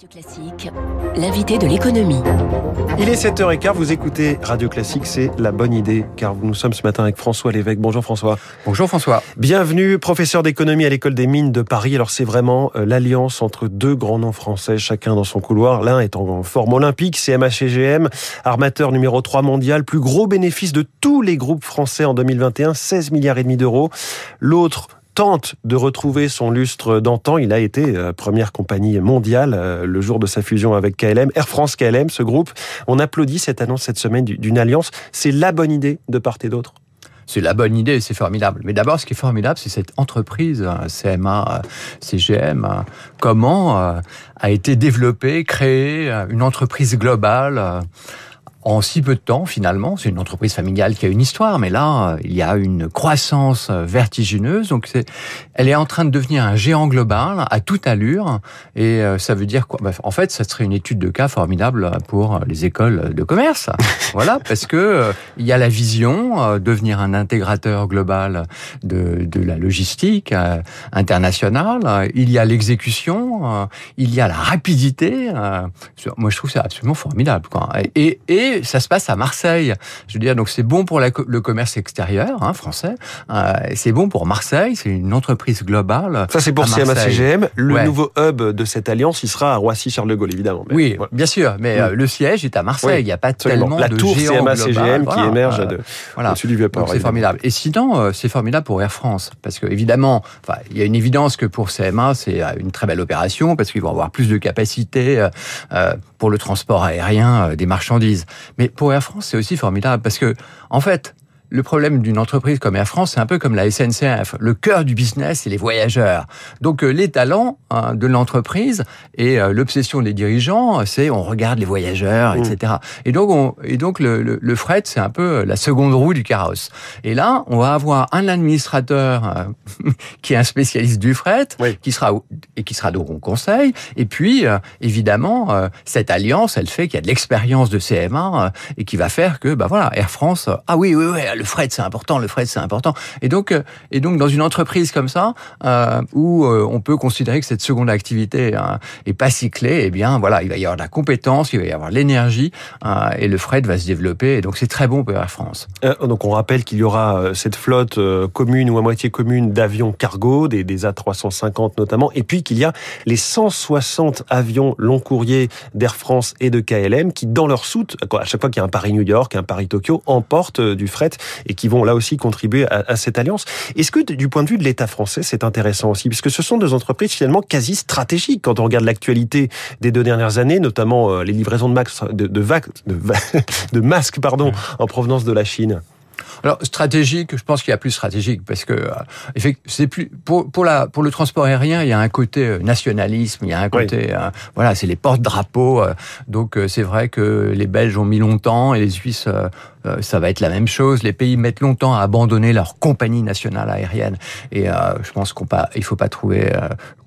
Radio Classique, l'invité de l'économie. Il est 7h15, vous écoutez Radio Classique, c'est la bonne idée, car nous sommes ce matin avec François Lévesque. Bonjour François. Bonjour François. Bienvenue, professeur d'économie à l'école des mines de Paris. Alors c'est vraiment euh, l'alliance entre deux grands noms français, chacun dans son couloir. L'un est en forme olympique, CMA-CGM, armateur numéro 3 mondial, plus gros bénéfice de tous les groupes français en 2021, 16 milliards et demi d'euros. L'autre, tente de retrouver son lustre d'antan. Il a été euh, première compagnie mondiale euh, le jour de sa fusion avec KLM, Air France KLM, ce groupe. On applaudit cette annonce cette semaine d'une alliance. C'est la bonne idée de part et d'autre? C'est la bonne idée, c'est formidable. Mais d'abord, ce qui est formidable, c'est cette entreprise euh, CMA, CGM, comment a été développée, créée une entreprise globale en si peu de temps finalement. C'est une entreprise familiale qui a une histoire, mais là, il y a une croissance vertigineuse. Donc, c'est, elle est en train de devenir un géant global à toute allure. Et euh, ça veut dire quoi? Bah, En fait, ça serait une étude de cas formidable pour les écoles de commerce. voilà, parce que euh, il y a la vision euh, devenir un intégrateur global de, de la logistique internationale. Il y a l'exécution. il y a la rapidité. moi, je trouve ça absolument formidable. Quoi. Et, et ça se passe à Marseille. Je veux dire, donc c'est bon pour le commerce extérieur hein, français. Euh, c'est bon pour Marseille. C'est une entreprise globale. Ça, c'est pour CMA-CGM. Le nouveau hub de cette alliance, il sera à Roissy-Charles de Gaulle, évidemment. oui, bien sûr. Mais euh, le siège est à Marseille. il n'y a pas tellement La de tour CMA-CGM qui émerge de, voilà. dessus du C'est formidable. Et sinon, euh, c'est formidable pour Air France. Parce que, évidemment, enfin, il y a une évidence que pour CMA, c'est une très belle opération parce qu'ils vont avoir plus de capacité pour le transport aérien des marchandises. Mais pour Air France, c'est aussi formidable parce que, en fait, le problème d'une entreprise comme Air France, c'est un peu comme la SNCF. Le cœur du business, c'est les voyageurs. Donc euh, les talents hein, de l'entreprise et euh, l'obsession des dirigeants, c'est on regarde les voyageurs, etc. Mm. Et donc, on, et donc le, le, le fret, c'est un peu la seconde roue du carrosse. Et là, on va avoir un administrateur euh, qui est un spécialiste du fret, qui sera et qui sera donc au conseil. Et puis, évidemment, cette alliance, elle fait qu'il y a de l'expérience de CMA et qui va faire que, bah voilà, Air France, ah oui, oui, oui le fret c'est important, le fret c'est important. Et donc, euh, et donc dans une entreprise comme ça, euh, où euh, on peut considérer que cette seconde activité hein, est pas cyclée, eh bien voilà, il va y avoir de la compétence, il va y avoir l'énergie, et le fret va se développer. Et donc c'est très bon pour Air France. donc on rappelle qu'il y aura cette flotte commune ou à moitié commune d'avions cargo, des, des A350 notamment, et puis qu'il y a les 160 avions long courrier d'Air France et de KLM qui, dans leur soute, à chaque fois qu'il y a un Paris-New York, un Paris-Tokyo, emportent du fret et qui vont là aussi contribuer à, cette alliance. Est-ce que du point de vue de l'État français, c'est intéressant aussi, puisque ce sont deux entreprises finalement quasi stratégiques quand on regarde l'actualité des deux dernières années, notamment euh, les livraisons de, max, de, de, de masques pardon, en provenance de la Chine alors stratégique, je pense qu'il y a plus stratégique parce que euh, c'est plus pour pour la pour le transport aérien, il y a un côté euh, nationalisme, il y a un côté euh, voilà, c'est les porte-drapeaux. donc c'est vrai que les Belges ont mis longtemps et les Suisses ça va être la même chose. Les pays mettent longtemps à abandonner leur compagnie nationale aérienne et je pense qu'on pas il faut pas trouver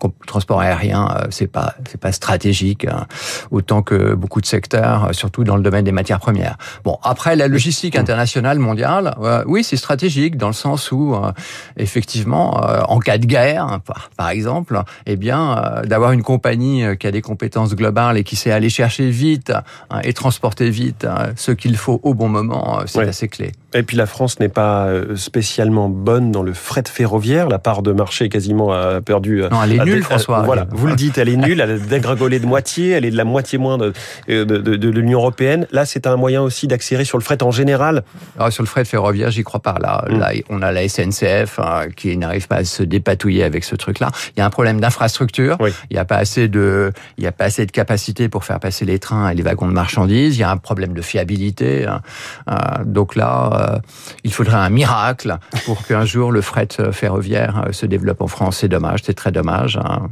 le transport aérien c'est pas c'est pas stratégique hein, autant que beaucoup de secteurs surtout dans le domaine des matières premières. Bon, après la logistique internationale mondiale oui, c'est stratégique dans le sens où, euh, effectivement, euh, en cas de guerre, hein, par, exemple, eh bien, euh, d'avoir une compagnie qui a des compétences globales et qui sait aller chercher vite hein, et transporter vite hein, ce qu'il faut au bon moment, c'est assez clé. Et puis la France n'est pas spécialement bonne dans le fret ferroviaire. La part de marché quasiment a perdu. Non, elle est nulle, François. Voilà, vous le dites, elle est nulle. Elle a dégringolé de moitié. Elle est de la moitié moins de, de, de, l'Union européenne. Là, c'est un moyen aussi d'accélérer sur le fret en général. Alors, sur le fret ferroviaire j'y crois pas. Là, mm. là, on a la SNCF hein, qui n'arrive pas à se dépatouiller avec ce truc-là. Il y a un problème d'infrastructure. Il n'y a pas assez de, il y a pas assez de capacité pour faire passer les trains et les wagons de marchandises. Il y a un problème de fiabilité. Hein. Euh, donc là, euh, il faudrait un miracle pour qu'un jour le fret ferroviaire euh, se développe en France. C'est dommage, c'est très dommage. Hein.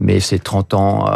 Mais c'est 30 ans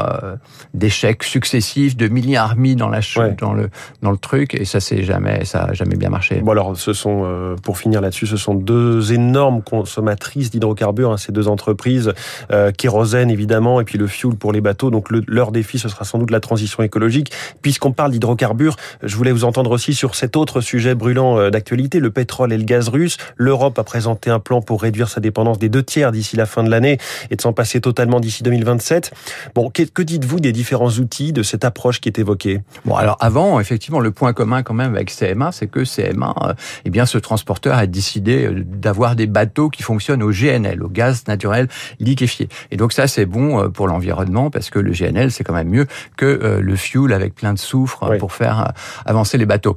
d'échecs successifs, de milliards mis dans la dans le dans le truc, et ça c'est jamais, ça a jamais bien marché. Bon alors, ce sont euh, pour finir là-dessus, ce sont deux énormes consommatrices d'hydrocarbures, hein, ces deux entreprises, euh, kérosène évidemment, et puis le fuel pour les bateaux. Donc leur défi, ce sera sans doute la transition écologique. Puisqu'on parle d'hydrocarbures, je voulais vous entendre aussi sur cette autre sujet brûlant euh, d'actualité, le pétrole et le gaz russe. L'Europe a présenté un plan pour réduire sa dépendance des deux tiers d'ici la fin de l'année et de s'en passer totalement d'ici 2027. Bon, que, dites-vous des différents outils de cette approche qui est évoquée? Bon, alors avant, effectivement, le point commun quand même avec CMA, c'est que CMA, euh, eh bien, ce transporteur a décidé euh, d'avoir des bateaux qui fonctionnent au GNL, au gaz naturel liquéfié. Et donc ça, c'est bon euh, pour l'environnement parce que le GNL, c'est quand même mieux que le fuel avec plein de soufre Oui. pour faire avancer les bateaux.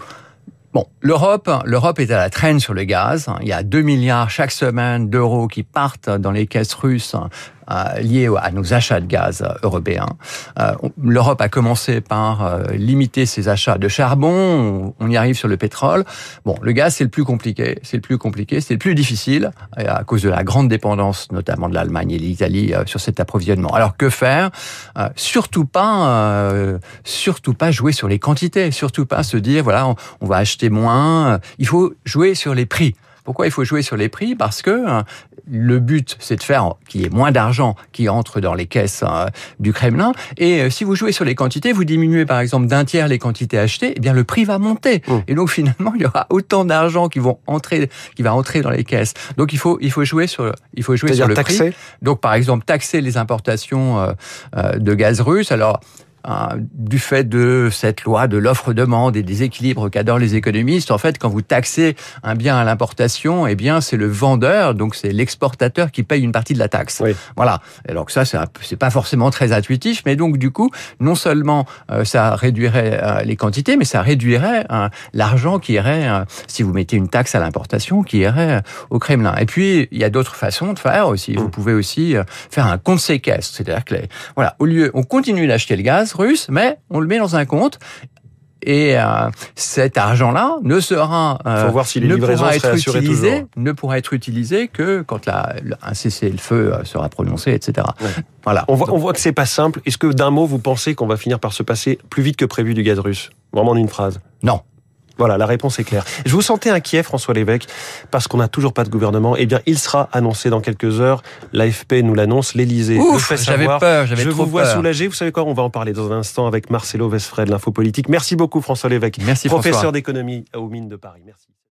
Bon, l'Europe, l'Europe est à la traîne sur le gaz. Il y a 2 milliards chaque semaine d'euros qui partent dans les caisses russes liés à nos achats de gaz euh, européens. Euh, L'Europe a commencé par euh, limiter ses achats de charbon. On, y arrive sur le pétrole. Bon, le gaz c'est le plus compliqué, c'est le plus compliqué, c'est le plus difficile à cause de la grande dépendance, notamment de l'Allemagne et l'Italie sur cet approvisionnement. Alors que faire? Surtout pas, surtout pas jouer sur les quantités, surtout pas se dire voilà on va acheter moins. Il faut jouer sur les prix. Pourquoi il faut jouer sur les prix? Parce que euh, le but, c'est de faire qu'il y ait moins d'argent qui entre dans les caisses euh, du Kremlin. Et euh, si vous jouez sur les quantités, vous diminuez par exemple d'un tiers les quantités achetées, eh bien le prix va monter. Mmh. Et donc finalement, il y aura autant d'argent qui vont entrer, qui va entrer dans les caisses. Donc il faut, il faut jouer sur, il faut jouer sur le prix. taxé Donc, par exemple, taxer les importations de gaz russe. Alors, euh, du fait de cette loi de l'offre-demande et des équilibres qu'adorent les économistes, en fait, quand vous taxez un bien à l'importation, eh bien, c'est le vendeur, donc c'est l'exportateur qui paye une partie de la taxe. Oui. Voilà. Alors que ça, c'est pas forcément très intuitif, mais donc du coup, non seulement euh, ça réduirait euh, les quantités, mais ça réduirait euh, l'argent qui irait, euh, si vous mettez une taxe à l'importation, qui irait au Kremlin. Et puis, il y a d'autres façons de faire aussi. Vous pouvez aussi faire un compte séquestre, c'est-à-dire que les- voilà, au lieu, on continue d'acheter le gaz russe, mais on le met dans un compte. Et euh, cet argent-là ne sera euh, Faut voir si les ne pourra être utilisé, toujours. ne pourra être utilisé que quand la, un cessez-le-feu euh, sera prononcé, etc. Ouais. Voilà. On voit, on voit que c'est pas simple. Est-ce que d'un mot, vous pensez qu'on va finir par se passer plus vite que prévu du gaz russe? Vraiment en une phrase. Non. Voilà, la réponse est claire. Je vous sentais inquiet, François Lévesque, parce qu'on n'a toujours pas de gouvernement. Eh bien, il sera annoncé dans quelques heures. L'AFP nous l'annonce, l'Élysée le Ouf, fait j'avais savoir. peur, j'avais Je trop vous vois peur. soulagé. Vous savez quoi? On va en parler dans un instant avec Marcelo Vesfred, l'info politique. Merci beaucoup, François Lévesque, Merci professeur d'économie aux mines de Paris. Merci.